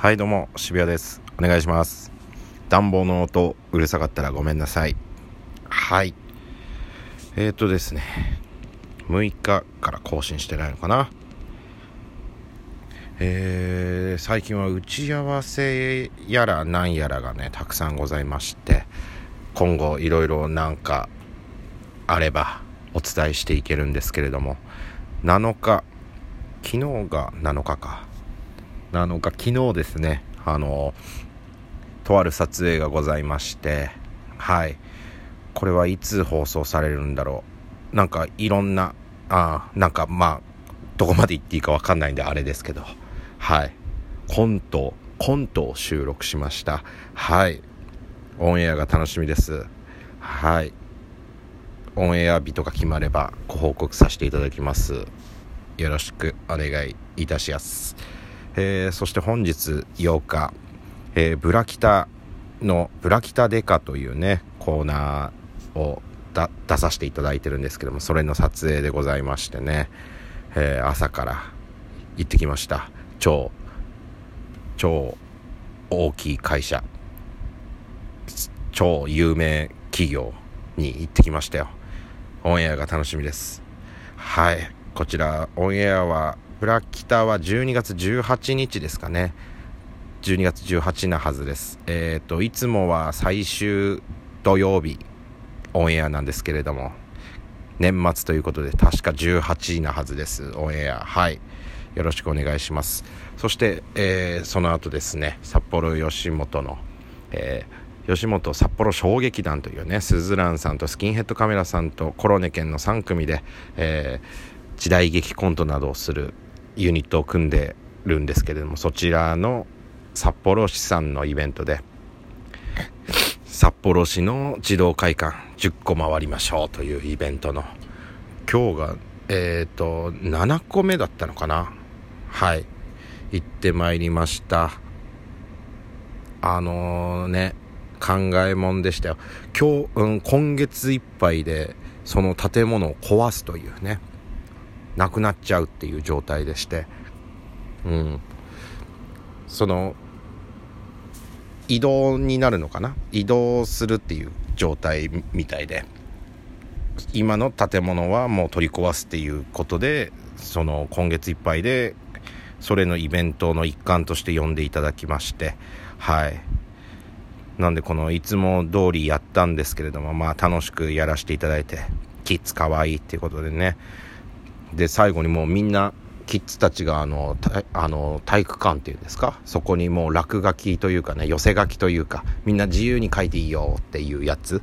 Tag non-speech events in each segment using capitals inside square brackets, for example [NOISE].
はいどうも渋谷です。お願いします。暖房の音うるさかったらごめんなさい。はい。えーとですね6日から更新してないのかな。えー、最近は打ち合わせやらなんやらがねたくさんございまして今後いろいろなんかあればお伝えしていけるんですけれども7日昨日が7日か。7日昨日ですねあのとある撮影がございましてはい。これはいつ放送されるんだろう。なんかいろんなあなんかまあどこまで言っていいか分かんないんであれですけど。はい。コントコントを収録しました。はい。オンエアが楽しみです。はい。オンエア日とか決まればご報告させていただきます。よろしくお願いいたします。えー、そして本日8日、えー、ブラキタのブラキタデカというねコーナーを出させていただいてるんですけどもそれの撮影でございましてね、えー、朝から行ってきました。超超大きい会社。超有名企業に行ってきましたよ。オンエアが楽しみです。はい。こちらオンエアはブラキタは12月18日ですかね。12月18なはずです。えっ、ー、と、いつもは最終土曜日オンエアなんですけれども、年末ということで確か18なはずです。オンエア。はい。よろしくお願いします。そして、えー、その後ですね、札幌吉本の、えー、吉本札幌衝撃団というね、スズランさんとスキンヘッドカメラさんとコロネ県の3組で、えー、時代劇コントなどをするユニットを組んでるんですけれどもそちらの札幌市さんのイベントで札幌市の児童会館10個回りましょうというイベントの今日がえっ、ー、と7個目だったのかな？はい。行ってまいりました。あのー、ね考えもんでしたよ。今日、うん、今月いっぱいでその建物を壊すというね。なくなっちゃうっていう状態でして。うん。その移動になるのかな？移動するっていう状態みたいで。今の建物はもう取り壊すっていうことでその今月いっぱいでそれのイベントの一環として呼んでいただきまして。はい。なんでこのいつも通りやったんですけれどもまあ楽しくやらせていただいてキッズかわいいっていうことでね。で最後にもうみんなキッズたちがあのあの体育館っていうんですか？そこにもう落書きというかね寄せ書きというかみんな自由に書いていいよっていうやつ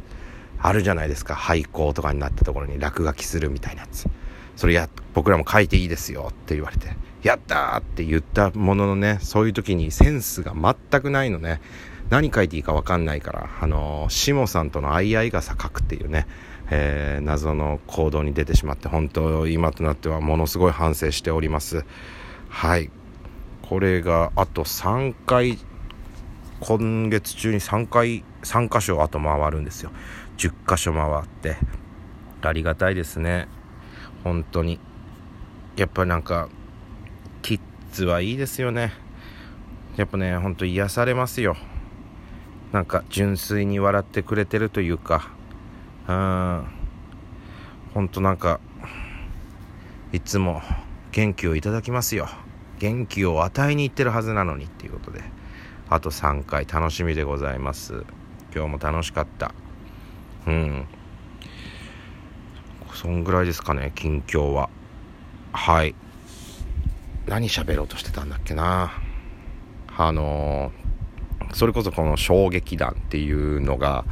あるじゃないですか。廃校とかになったところに落書きするみたいなやつ。それや僕らも書いていいですよって言われてやったって言ったもののねそういう時にセンスが全くないのね。何書いていいか分かんないからあの下さんとの相合い傘書くっていうねえー、謎の行動に出てしまって本当今となってはものすごい反省しております。はい。これがあと3回今月中に3回3箇所あと回るんですよ。10箇所回って。ありがたいですね。本当に。やっぱなんかキッズはいいですよね。やっぱねほんと癒されますよ。なんか純粋に笑ってくれてるというか。うん。本当なんかいつも元気をいただきますよ。元気を与えに行ってるはずなのにっていうことで。あと3回楽しみでございます。今日も楽しかった。うん。そんぐらいですかね近況は。はい。何喋ろうとしてたんだっけな。あのー、それこそこの衝撃弾っていうのが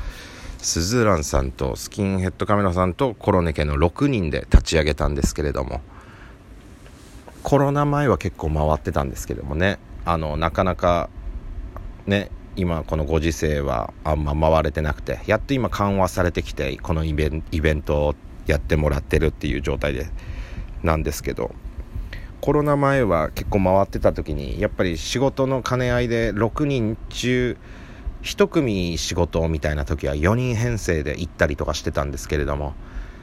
スズランさんとスキンヘッドカメラさんとコロネ家の6人で立ち上げたんですけれども。コロナ前は結構回ってたんですけどもね。あのなかなかね今このご時世はあんま回れてなくてやっと今緩和されてきてこのイベントをやってもらってるっていう状態でなんですけど。コロナ前は結構回ってた時にやっぱり仕事の兼ね合いで6人中1組仕事みたいな時は4人編成で行ったりとかしてたんですけれども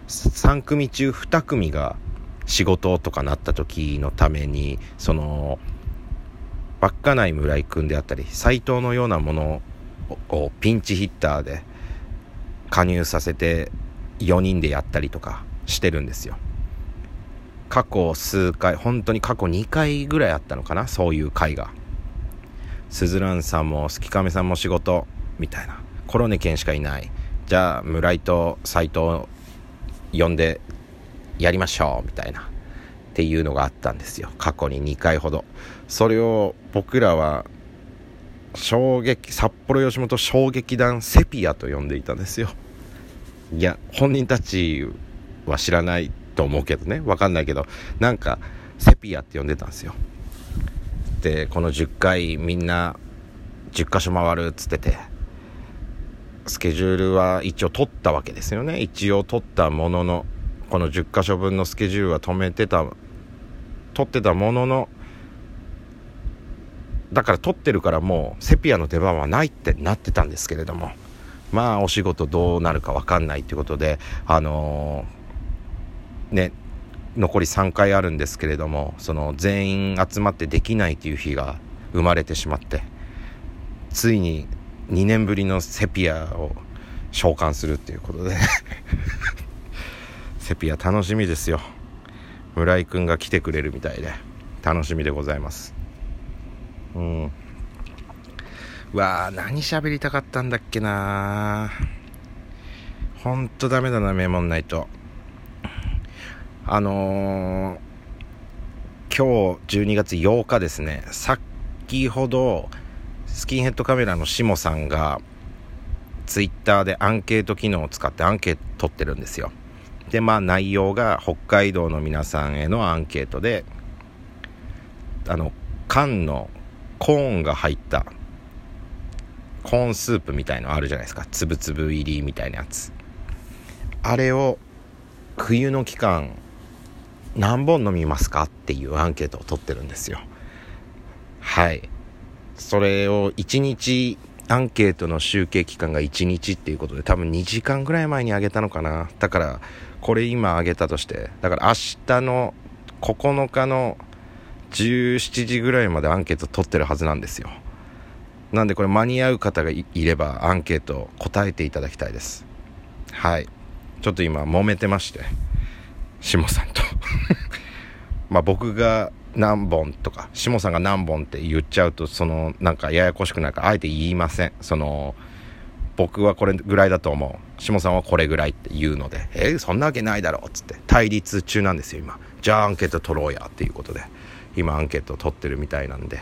3組中2組が仕事とかなった時のためにその稚内村井君であったり斎藤のようなものをピンチヒッターで加入させて4人でやったりとかしてるんですよ。過去数回本当に過去2回ぐらいあったのかなそういう回が。すずらんさんもすきかめさんも仕事みたいな。コロネ犬しかいない。じゃあ村井と斎藤呼んでやりましょうみたいな。っていうのがあったんですよ。過去に2回ほど。それを僕らは衝撃札幌吉本衝撃団セピアと呼んでいたんですよ。いや本人たちは知らないと思うけどね。分かんないけど。なんかセピアって呼んでたんですよ。でこの10回みんな10箇所回るっつってて。スケジュールは一応取ったわけですよね。一応取ったもののこの10箇所分のスケジュールは止めてた取ってたもののだから撮ってるからもうセピアの出番はないってなってたんですけれども。まあお仕事どうなるか分かんないっていうことであのー、ね残り3回あるんですけれどもその全員集まってできないという日が生まれてしまってついに2年ぶりのセピアを召喚するっていうことで [LAUGHS] セピア楽しみですよ。村井君が来てくれるみたいで楽しみでございます。うん。わあ何喋りたかったんだっけなほんとダメだなメモんないとあのー、今日12月8日ですね。先ほどスキンヘッドカメラのしもさんがツイッターでアンケート機能を使ってアンケート取ってるんですよ。でまあ内容が北海道の皆さんへのアンケートであの缶のコーンが入ったコーンスープみたいのあるじゃないですか。つぶつぶ入りみたいなやつ。あれを冬の期間何本飲みますかっていうアンケートを取ってるんですよ。はい。それを1日アンケートの集計期間が1日っていうことで多分2時間ぐらい前にあげたのかな。だからこれ今あげたとしてだから明日の9日の17時ぐらいまでアンケート取ってるはずなんですよ。なんでこれ間に合う方がいればアンケート答えていただきたいです。はい。ちょっと今揉めてまして。下さん。[LAUGHS] まあ僕が何本とか下さんが何本って言っちゃうとそのなんかややこしくないからあえて言いません。その僕はこれぐらいだと思う。下さんはこれぐらいって言うのでえー、そんなわけないだろっつって。対立中なんですよ今。じゃあアンケート取ろうやっていうことで。今アンケート取ってるみたいなんで。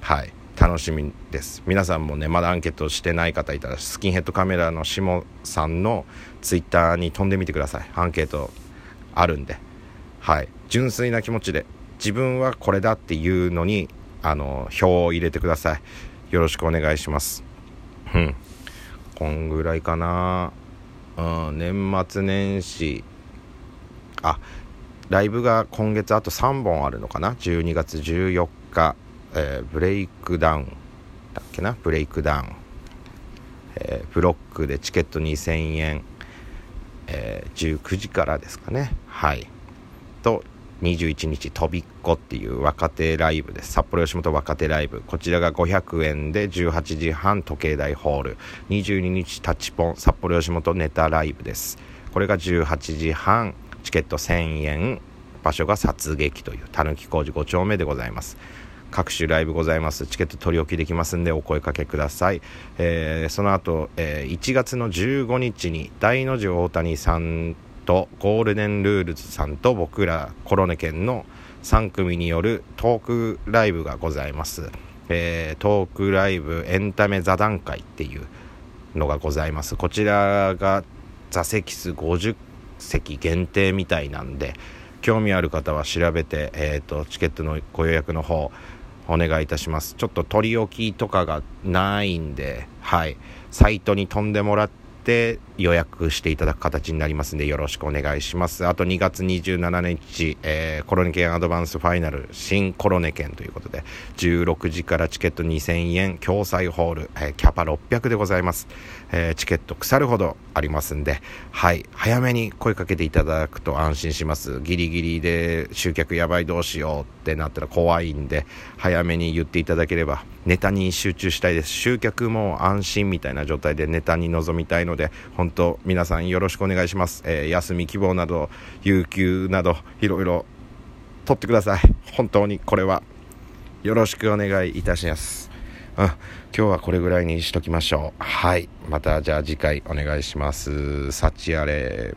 はい。楽しみです。皆さんもねまだアンケートしてない方いたらスキンヘッドカメラの下さんのツイッターに飛んでみてください。アンケートあるんで。はい。純粋な気持ちで自分はこれだっていうのにあの票を入れてください。よろしくお願いします。うん。こんぐらいかな。うん年末年始。あライブが今月あと3本あるのかな？12月14日、えー、ブレイクダウンだっけな？ブレイクダウン、えー、ブロックでチケット2000円、えー、19時からですかね。はい。と21日とびっこっていう若手ライブです。札幌吉本若手ライブ。こちらが500円で18時半時計台ホール。22日タッチポン札幌吉本ネタライブです。これが18時半チケット1000円。場所が殺撃というたぬき工事5丁目でございます。各種ライブございます。チケット取り置きできますんでお声かけください、えー、その後、えー、1月の15日に大の字大谷さんとゴールデンルールズさんと僕らコロネ県の3組によるトークライブがございます、えー、トークライブエンタメ座談会っていうのがございます。こちらが座席数50席限定みたいなんで興味ある方は調べて、えーと、チケットのご予約の方お願いいたします。ちょっと取り置きとかがないんではい。サイトに飛んでもらって予約していただく形になりますんでよろしくお願いします。あと2月27日、えー、コロネケンアドバンスファイナル新コロネケンということで16時からチケット2000円共済ホール、えー、キャパ600でございます、えー、チケット腐るほどありますんではい早めに声かけていただくと安心します。ギリギリで集客やばいどうしようってなったら怖いんで早めに言っていただければネタに集中したいです。集客も安心みたいな状態でネタに臨みたいので本当皆さんよろしくお願いします、えー、休み希望など有給などいろいろ取ってください。本当にこれはよろしくお願いいたします。うん、今日はこれぐらいにしときましょう。はい。またじゃあ次回お願いします。幸あれ